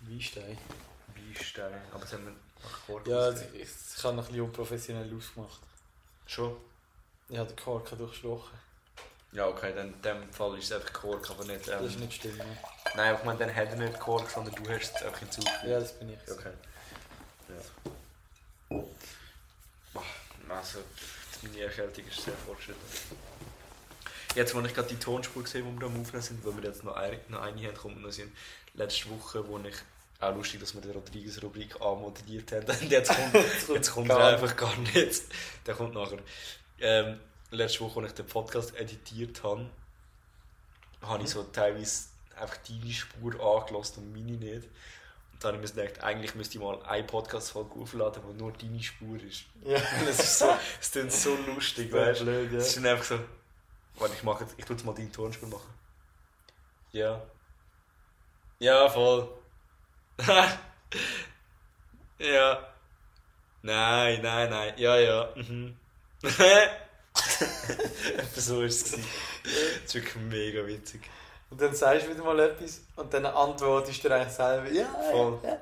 Weinstein. Beistein. Aber es haben wir nach Kork Ja, ausgegeben. ich, ich habe noch ein bisschen unprofessionell ausgemacht. Schon? Ich habe den Kork durchstochen. Ja, okay, dann in dem Fall ist es einfach Kork, aber nicht... Ähm, Das ist nicht schlimm. Ne? Nein, ich meine, dann hat er nicht Kork, sondern du hast es einfach hinzugefügt. Ja, das bin ich. Okay. Ja. Boah, Also, meine Erkältung ist sehr fortschrittlich. Jetzt, als ich gerade die Tonspur gesehen wo wir am Aufnehmen sind, weil wir jetzt noch eine, noch eine haben, kommt noch sind. Letzte Woche, wo ich auch lustig, dass wir die Rodriguez-Rubrik anmoderiert haben. Und jetzt kommt, jetzt kommt er einfach gar nicht. Der kommt nachher. Ähm, letzte Woche, als ich den Podcast editiert habe, habe ich so teilweise einfach deine Spur angelassen und meine nicht. Und dann habe ich mir gedacht, eigentlich müsste ich mal eine Podcast-Folge aufladen, wo nur deine Spur ist. Ja. Das ist so, es klingt so lustig, weißt du? ja. Es ist einfach so, warte, ich mache jetzt, ich tue jetzt mal deinen Tonspur machen. Ja. Ja, voll. ja. Nein, nein, nein. Ja, ja. Mhm. So war es. Das ist wirklich mega witzig. Und dann sagst du wieder mal etwas und dann antwortest du dir eigentlich selber, ja, Voll. ja.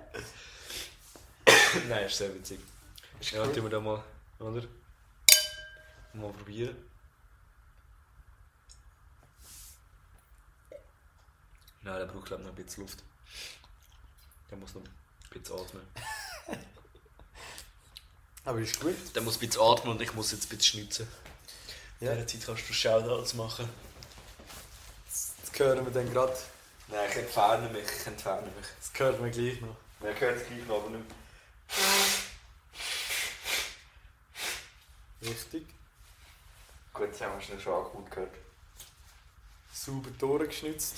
Nein, ist sehr witzig. Ja, cool. tun wir da mal, oder? Mal probieren. Nein, der braucht glaube ich noch ein bisschen Luft. Der muss noch ein bisschen atmen. Aber ist gut. Der muss ein bisschen atmen und ich muss jetzt ein bisschen schnitzen. Ja. In dieser Zeit kannst du Shoutouts machen. Das hören wir dann gerade. Nein, ich entferne mich, ich entferne mich. Das hören wir gleich noch. Wer hört es gleich noch, aber nicht Richtig. Gut, jetzt haben wir schnell schon auch gut gehört. Sauber durchgeschnitzt.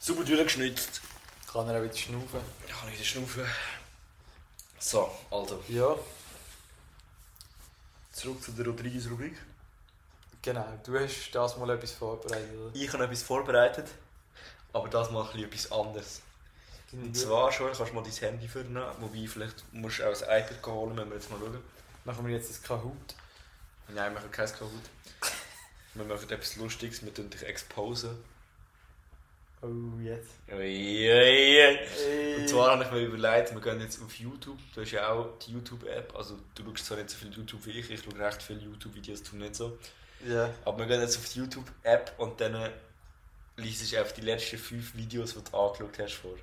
Super durchgeschnitzt. Kann er auch wieder schnaufen. Ich kann wieder schnaufen. So, also. Ja, Zurück zu der Rodriguez-Rubrik. Genau. Du hast das mal etwas vorbereitet, oder? Ich habe etwas vorbereitet, aber das mal ein etwas anderes. Und zwar schon, kannst du mal dein Handy führen, wobei vielleicht musst du auch das iPad holen, wenn wir jetzt mal schauen. Machen wir jetzt das Kahoot. Nein, wir machen kein Kahoot. Wir machen etwas Lustiges, wir tun dich exposen. Oh, jetzt. Ui, ui, ui. Hey. Und zwar habe ich mir überlegt, wir gehen jetzt auf YouTube. Du hast ja auch die YouTube-App. Also du schaust zwar nicht so viel YouTube wie ich, ich schaue recht viele YouTube-Videos, du nicht so. Ja. Aber wir gehen jetzt auf die YouTube-App und dann äh, liest du einfach die letzten fünf Videos, die du angeschaut hast, vor.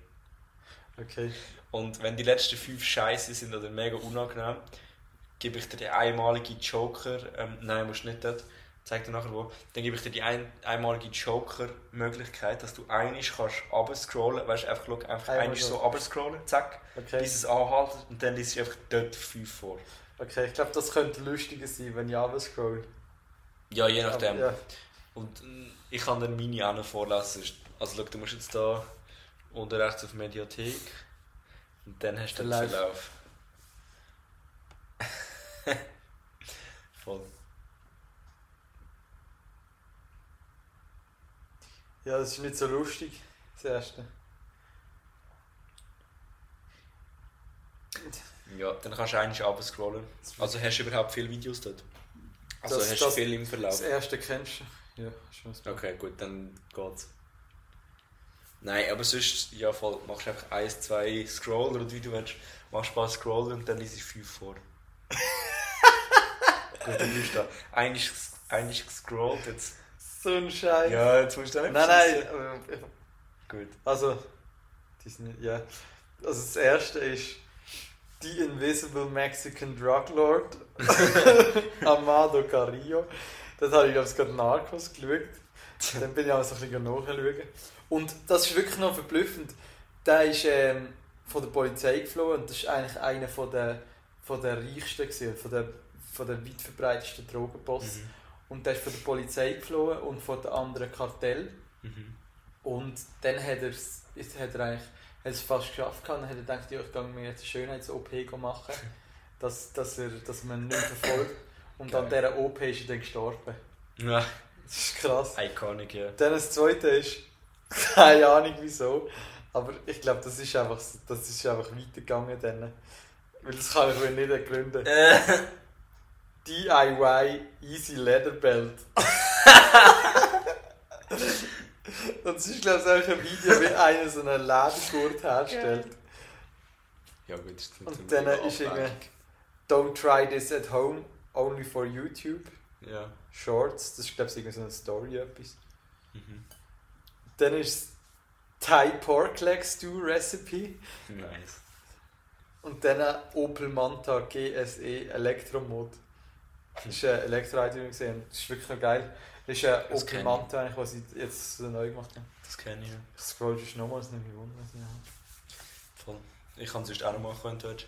Okay. Und wenn die letzten fünf scheiße sind oder mega unangenehm, gebe ich dir den einmaligen Joker, ähm, nein, musst nicht dort, zeig dir nachher wo, dann gebe ich dir die ein, einmalige Joker-Möglichkeit, dass du einisch kannst runterscrollen, weißt du, einfach, schau, einfach Einmal einisch so. runterscrollen, zack, Okay. bis es anhaltet und dann liest du einfach dort fünf vor. Okay, ich glaube, das könnte lustiger sein, wenn ich runterscroll. Ja, je nachdem. Ja. Und äh, ich kann dann meine auch noch vorlesen. Also schau, du musst jetzt da unten rechts auf Mediathek und dann hast du den Verlauf. Voll. ja, das ist nicht so lustig, das erste. Ja, dann kannst du eigentlich runterscrollen. Also hast du überhaupt viele Videos dort? Also Das- hast du viel im Verlauf? Das erste kennst du. Ja, schon. Okay, gut, dann geht's. Nein, aber sonst, ja voll, machst du einfach 1, 2 Scroll oder wie du willst, machst ein paar Scroll und dann liest ich 5 vor. gut, dann bist du da. Eigentlich, eigentlich gescrollt jetzt. So ein Scheiß. Ja, jetzt musst du nicht Nein, nein. aber- Gut. Also, die sind, ja. Also das erste ist The Invisible Mexican Drug Lord Amado Carrillo. Das habe ich, glaube ich, gerade Narcos geschaut. Dann bin ich auch so ein bisschen nachschauen. Und das ist wirklich noch verblüffend. Der ist ähm, von der Polizei geflohen und das ist eigentlich einer von der, von der reichsten, gewesen, von der, von der weit verbreitetsten Drogenboss. Mhm. Und der ist von der Polizei geflohen und von der anderen Kartell. Mhm. Und dann hat, hat er eigentlich es fast geschafft. hat er gedacht, ja, ich gehe mir jetzt eine Schönheits-OP machen, dass, dass, er, dass man ihn nicht verfolgt. Und Geil. an dieser OP ist er dann gestorben. Ja, Das ist krass. iconic, ja. Dann das zweite ist, keine Ahnung wieso, aber ich glaube, das ist einfach, das ist einfach weitergegangen dann. Weil das kann ich mir nicht ergründen. Äh, DIY Easy Leather Belt. Und es ist, glaube ich, auch ein Video, wie einer so einen Ledergurt herstellt. ja gut, das ist Und dann ist irgendwie. Don't try this at home, only for YouTube. Ja. Shorts, das ist, glaube ich, irgendwie so eine Story etwas. Mhm. Dann ist es Thai Pork Leg Stew Recipe. Nice. Und dann Opel Manta GSE Elektromod. Das ist ein Elektroauto, den ich gesehen habe. Das ist wirklich noch geil. Das ist ein Das Opel. Manta, eigentlich, was ich jetzt so neu gemacht habe. Das kenne ich ja. Ich scroll schon nochmals, nicht ich habe. Voll. Ich kann es sonst auch noch machen, wenn du willst.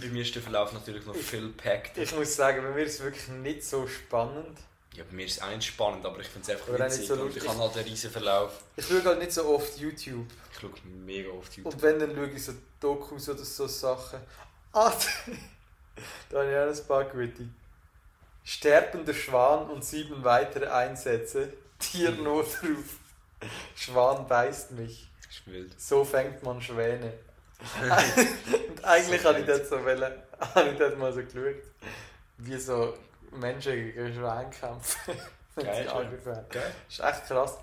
Bei mir ist der Verlauf natürlich noch viel packed. Ich muss sagen, bei mir ist es wirklich nicht so spannend. Ja, bei mir ist es auch nicht spannend, aber ich finde es einfach witzig. so und ich habe halt einen riesen Verlauf. Ich schaue halt nicht so oft YouTube. Ich schaue mega oft YouTube. Und wenn, dann schaue ich so Dokus oder so Sachen. Ah, da habe ich auch ein paar gute. Sterbender Schwan und sieben weitere Einsätze. Tiernotruf. Schwan beißt mich. Das. So fängt man Schwäne. und eigentlich So habe ich dort so wollen, habe ich dort mal so geschaut, wie so Menschen gegen Schweine kämpfen. Geil, Geil. Das ist echt krass.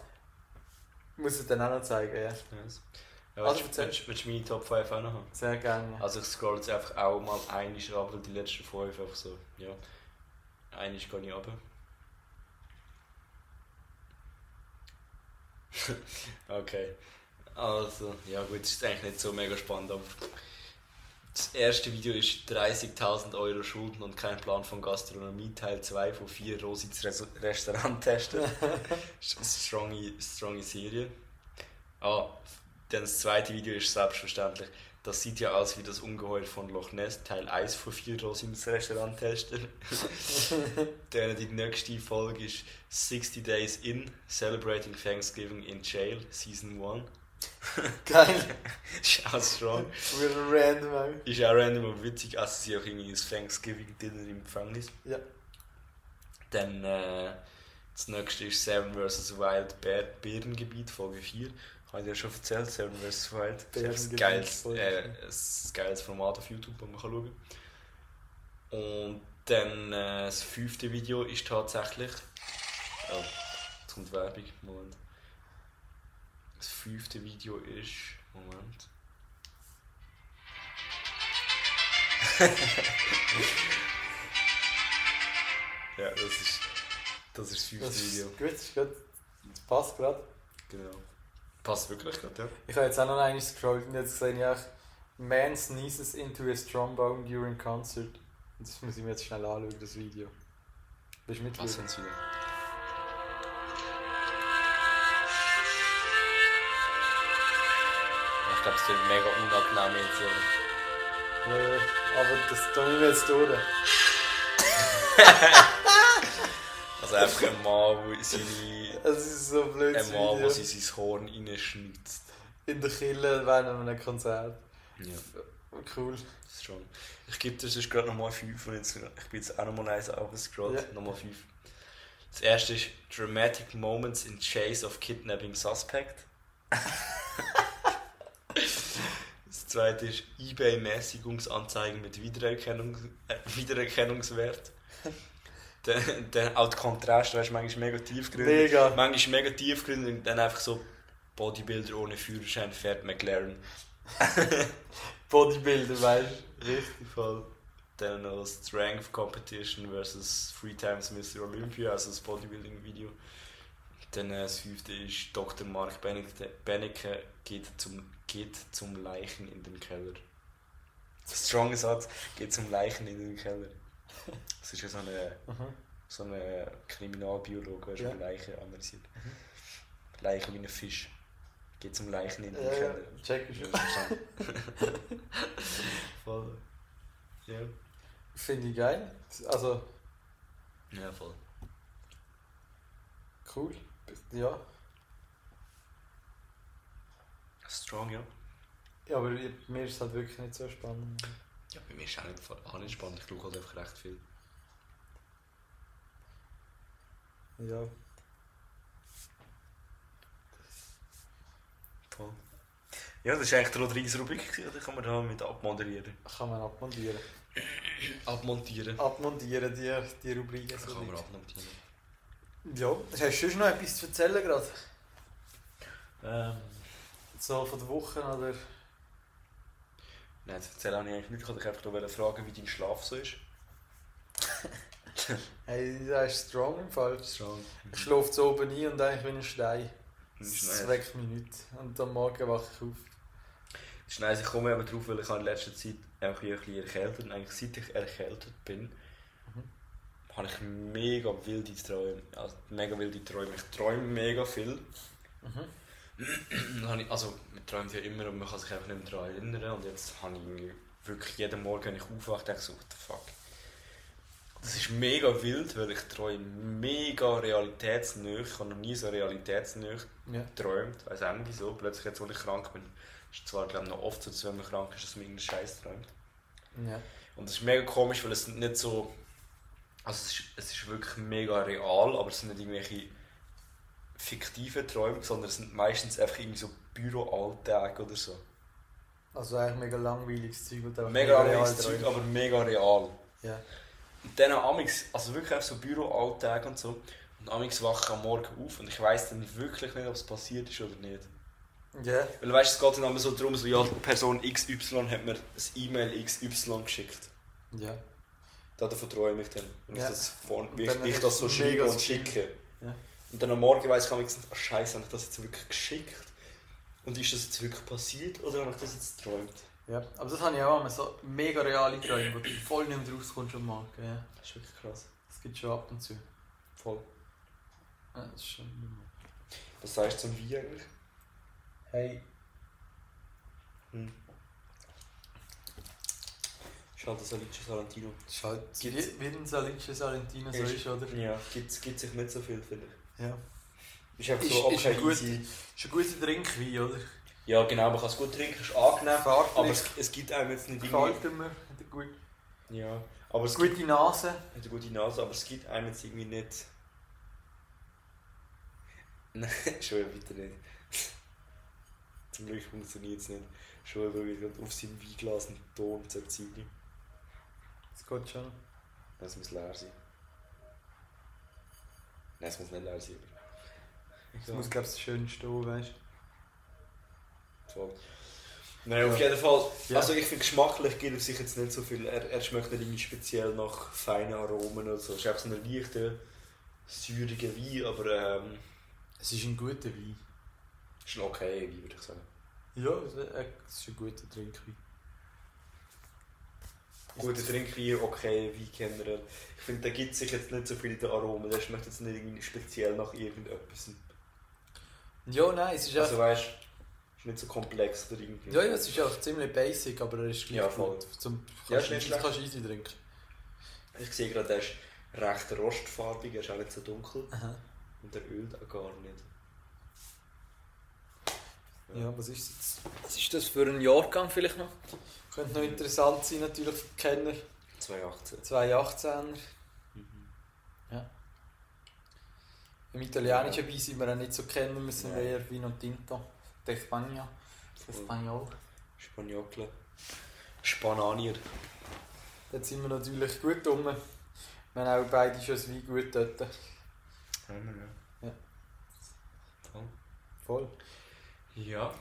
Muss ich dann auch noch zeigen, ja. Yes. Ja, Also, willst, willst, willst du meine Top 5 auch noch haben? Sehr gerne. Also ich scroll jetzt einfach auch mal einiges runter, die letzten 5 einfach so, ja. Einiges gehe ich runter. okay. Also, ja gut, ist eigentlich nicht so mega spannend, aber das erste Video ist 30.000 Euro Schulden und kein Plan von Gastronomie, Teil 2 von 4 Rosits Res Restaurant testen. das ist eine stronge, stronge Serie. Ah, dann das zweite Video ist selbstverständlich. Das sieht ja aus wie das Ungeheuer von Loch Ness, Teil 1 von 4 Rosins Restaurant testen. dann die nächste Folge ist 60 Days In, Celebrating Thanksgiving in Jail, Season 1. Geil. ist auch strong. Wieder random auch. Ist auch random und witzig, also sie auch irgendwie ein Thanksgiving-Dinner im Gefängnis. Ja. Dann äh, das nächste ist Seven vs. Wild Bär Bärengebiet, Folge 4. Habe ich dir schon erzählt, Seven vs. Wild. Das ist ein geiles, äh, ein geiles Format auf YouTube, das man kann schauen kann. Und dann äh, das fünfte Video ist tatsächlich. Oh, jetzt kommt Werbung. Moment. Das fünfte Video ist. Moment. ja, das ist. Das ist das fünfte Das Video. ist gut, das ist gut. Das passt gerade. Genau. Passt wirklich gerade, ja. Ich habe jetzt auch noch einmal gescrollt und jetzt sehe ich auch Man sneezes into a trombone during concert. Und das muss ich mir jetzt schnell anschauen, das Video. Bist du mit Was sind's wieder? Ich glaube, es wird mega unangenehm jetzt. Ja, ja. Aber das tun wir jetzt durch. Also einfach ein Mann, der seine. Es ist so blödes Ein Mann, Video. der sein Horn reinschnitzt. In der Kille während einem Konzert. Ja, Cool. das ist schon. Ich gebe dir sonst gerade nochmal 5 und jetzt, ich bin jetzt auch nochmal eins abgescrollt. Ja. Nochmal 5. Das erste ist Dramatic Moments in Chase of Kidnapping Suspect. das zweite ist eBay-Mäßigungsanzeigen mit Wiedererkennung, äh, Wiedererkennungswert. Dann, dann auch der Kontrast, weißt du, manchmal mega tiefgründig. Mega. Manchmal mega tiefgründig und dann einfach so Bodybuilder ohne Führerschein fährt McLaren. Bodybuilder, weißt du? Richtig. Voll. Dann noch Strength Competition versus Three Times Mr. Olympia, also das Bodybuilding-Video. Dann äh, das fünfte ist Dr. Mark Benecke, Benecke geht, zum, geht zum Leichen in den Keller. Strong Satz, geht zum Leichen in den Keller. Das ist ja so eine, Mhm. so eine Kriminalbiologe, der Ja. Leichen analysiert. Leichen wie ein Fisch. Geht zum Leichen in den ja, Keller. check ich schon. Voll. Ja. Finde ich geil. Also, Ja, voll. cool. Ja. Strong, ja. Ja, aber mir ist es halt wirklich nicht so spannend. Ja, bei mir ist es auch nicht, auch nicht spannend. Ich schaue halt einfach recht viel. Ja. Voll. Ja, das war eigentlich die Rodriguez-Rubrik, gewesen, oder kann man da mit abmoderieren? Kann man abmontieren. Abmontieren? Abmontieren, die, die Rubrik. Kann man abmontieren. Ja, hast du sonst noch etwas zu erzählen gerade? Ähm. So von der Woche oder? Nein, das erzähle ich eigentlich nicht. Ich wollte dich einfach nur fragen, wie dein Schlaf so ist. Hey, das ist strong im Fall. Strong. Ich schlafe so oben ein und eigentlich wie ein Stein. Das Das weckt mich nicht. Und am Morgen wache ich auf. Das ist nice. Ich komme aber drauf, weil ich in letzter Zeit einfach ein bisschen erkältet und eigentlich seit ich erkältet bin, Mhm. habe ich mega wilde Träume. Also mega wilde Träume. Ich träume mega viel. Mhm. Also man träumt ja immer und man kann sich einfach nicht mehr daran erinnern und jetzt habe ich wirklich jeden Morgen, wenn ich aufwache, denke ich so, what the fuck. Das ist mega wild, weil ich träume mega realitätsnah. Ich habe noch nie so realitätsnah Ja. geträumt. Ich weiß auch nicht wieso. Plötzlich jetzt, wo ich krank bin, ist zwar glaube ich noch oft so, dass wenn man krank ist, dass man irgendeinen Scheiß träumt. Ja. Und das ist mega komisch, weil es nicht so. Also es ist, es ist wirklich mega real, aber es sind nicht irgendwelche fiktiven Träume, sondern es sind meistens einfach irgendwie so Büroalltage oder so. Also eigentlich mega langweiliges Zeug. Und einfach Mega real langweiliges Zeug, aber mega real. Ja. Und dann amix, also wirklich auch so Büroalltag und so. Und amix wache ich am Morgen auf und ich weiss dann wirklich nicht, ob es passiert ist oder nicht. Ja. Weil weißt, es geht dann immer so darum, so, ja, Person XY hat mir ein E-Mail XY geschickt. Ja. Da davon träume ich dann. Wenn Ja. ich das, vor, Und wie ich, das so schreibe mega und schicke. Ja. Und dann am Morgen weiss ich manchmal, oh Scheiße, habe ich das jetzt wirklich geschickt? Und ist das jetzt wirklich passiert oder habe ich das jetzt geträumt? Ja. Aber das habe ich auch einmal so mega reale Träume, wo du voll nicht mehr rauskommst am Morgen. Ja. Das ist wirklich krass. Das gibt schon ab und zu. Voll. Ja, das ist schon Was sagst du zum Wie eigentlich? Hey. Hm. Ist halt das Alice Salentino. Ist halt wie ein Salice Salentino so ist, oder? Ja, gibt, gibt sich nicht so viel, finde ich. Ja. Ist einfach Ist- so ist okay, gut. Ist ein guter Trinkwein, oder? Ja, genau, man kann es gut trinken, ist angenehm. Farblich. Aber es, es gibt einem jetzt nicht Gefällt mir. Hat eine gute, Ja, aber es gibt gute Nase. hat eine gute Nase, aber es gibt einem jetzt irgendwie nicht. Nein, schon bitte nicht. Zum Glück funktioniert es nicht. Schon wieder auf seinem Weinglas einen Ton zu erzielen. Das geht schon. Das muss leer sein. Nein, es muss nicht leer sein. Das muss, glaube ich, schön stehen, weißt Voll. Nein, auf jeden Fall. Ja. Also ich finde geschmacklich gibt es sich jetzt nicht so viel. Er, er schmeckt nicht irgendwie speziell nach feinen Aromen oder so. Es ist einfach so ein leichter, säuriger Wein, aber ähm, Es ist ein guter Wein. ist ein okay Wein, würde ich sagen. Ja, es ist ein guter Trinkwein. Guter Trinkwein, okay Wein generell. Ich finde, da gibt es sich jetzt nicht so viel in den Aromen. Der schmeckt jetzt nicht irgendwie speziell nach irgendetwas. Ja, nein, es ist Also einfach... weißt ist nicht so komplex oder irgendwie. Ja, ja, es ist auch ziemlich basic, aber er ist gleich Ja, voll. gut. Zum, kannst, nicht kannst du easy trinken. Ich sehe gerade, der ist recht rostfarbig, er ist auch nicht so dunkel. Aha. Und der ölt auch gar nicht. Ja, was ist jetzt? Was ist das für ein Jahrgang vielleicht noch? Könnte noch interessant sein, natürlich für die Kenner. 2018. Zwei 18er. Mhm. Im italienischen Wein sind wir auch nicht so kennen, wir sind Nein. eher Vino Tinto. De España. Voll. Español. Spaniokle. Spananier. Dort sind wir natürlich gut rum. Wir haben auch beide schon das Wein gut dort. Haben wir, Ja. Toll. Voll. Ja.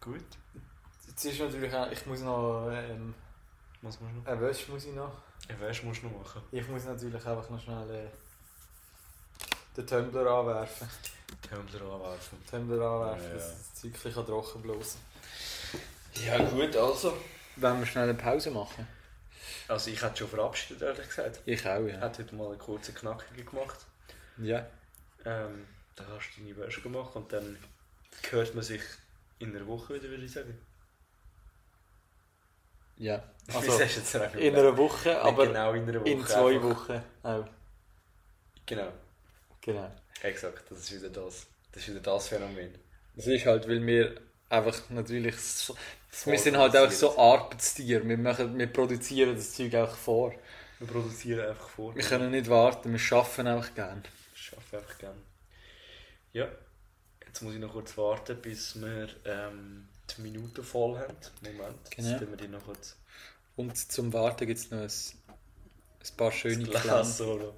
Gut. Jetzt ist natürlich auch, ich muss noch, ähm, Was musst du noch? eine Wäsche muss ich noch. Ein Wäsch musst du noch machen. Ich muss natürlich einfach noch schnell äh, den Tumbler anwerfen. Tumbler anwerfen. Den Tumbler anwerfen, Ja, ja. dass das Zeug ein bisschen trocken bloßen Ja gut, also. Wenn wir schnell eine Pause machen? Also ich hätte schon verabschiedet, ehrlich gesagt. Ich auch, Ich hätte heute mal einen kurzen Knackige gemacht. Ja. Ähm, dann hast du deine Wäsche gemacht und dann hört man sich in einer Woche wieder, würde ich sagen. Ja. Wie Also, du jetzt in einer Woche, Nicht aber genau in einer Woche. in zwei einfach. Wochen auch. Genau, Genau. exakt. Das ist wieder das. Das ist wieder das Phänomen. Das ist halt, weil wir einfach natürlich so, wir sind halt auch so produziert. Arbeitstiere. Wir, machen, wir produzieren das Zeug auch vor. Wir produzieren einfach vor. Wir können nicht warten, wir arbeiten auch gerne. Ich arbeite einfach gerne. Ja, jetzt muss ich noch kurz warten, bis wir ähm, die Minute voll haben. Moment, Genau. jetzt tun wir die noch kurz Und zum Warten gibt es noch ein, ein paar schöne. Glas solo.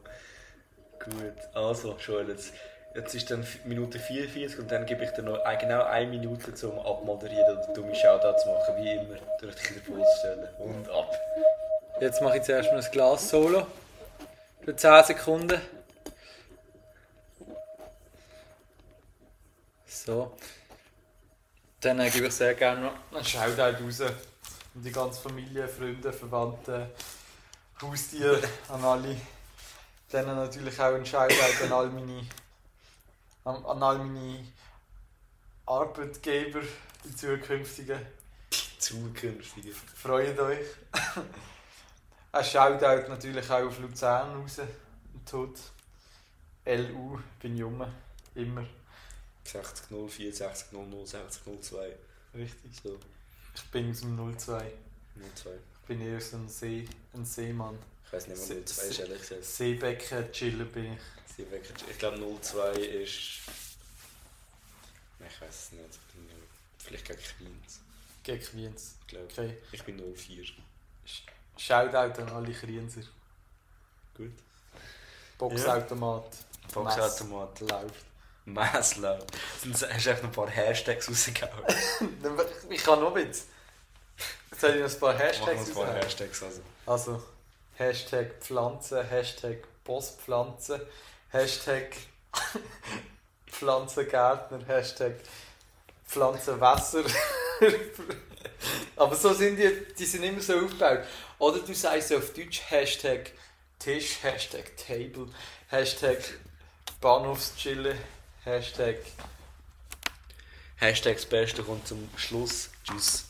Gut, also Joel, jetzt, jetzt ist dann Minute 44 und dann gebe ich dir noch genau eine Minute zum Abmoderieren und dumme Shoutouts machen, wie immer, durch dich in den stellen und ab. Jetzt mache ich zuerst mal ein Glas Solo. Für 10 Sekunden. So. Dann äh, gebe ich sehr gerne noch einen Shoutout raus. An die ganze Familie, Freunde, Verwandte, Haustiere, an alle. Dann natürlich auch einen Shoutout an all meine, an, an all meine Arbeitgeber, die zukünftigen. Zukünftige. Freut euch. Ein Shoutout natürlich auch auf Luzern raus. Und tot. LU, bin rum. Immer. 6004, 6000, 6002. Richtig. So, Ich bin dem 02. 02. Ich bin eher so ein, See, ein Seemann. Ich weiß nicht, was 02 ist, ehrlich gesagt. Seebecken chillen bin ich. Sie wecken- Ich glaube 02 ist. Ich weiß es nicht. Vielleicht gegen Queens. Gegen Wiens. Ich glaube. Okay. Ich bin 04. Shoutout an alle Krienser. Gut. Boxautomat. Boxautomat. Läuft. Läuft. Sonst hast du einfach noch ein paar Hashtags rausgehauen. ich kann noch ein bisschen. Jetzt soll ich noch ein paar Hashtags ein paar. Hashtags also. Also, Hashtag Pflanze, Hashtag Postpflanze, Hashtag Pflanzengärtner, Hashtag Pflanzenwässer. Aber so sind die, die sind immer so aufgebaut. Oder du sagst auf Deutsch Hashtag Tisch, Hashtag Table, Hashtag Bahnhofschille, Hashtag Hashtag das Beste kommt zum Schluss. Tschüss.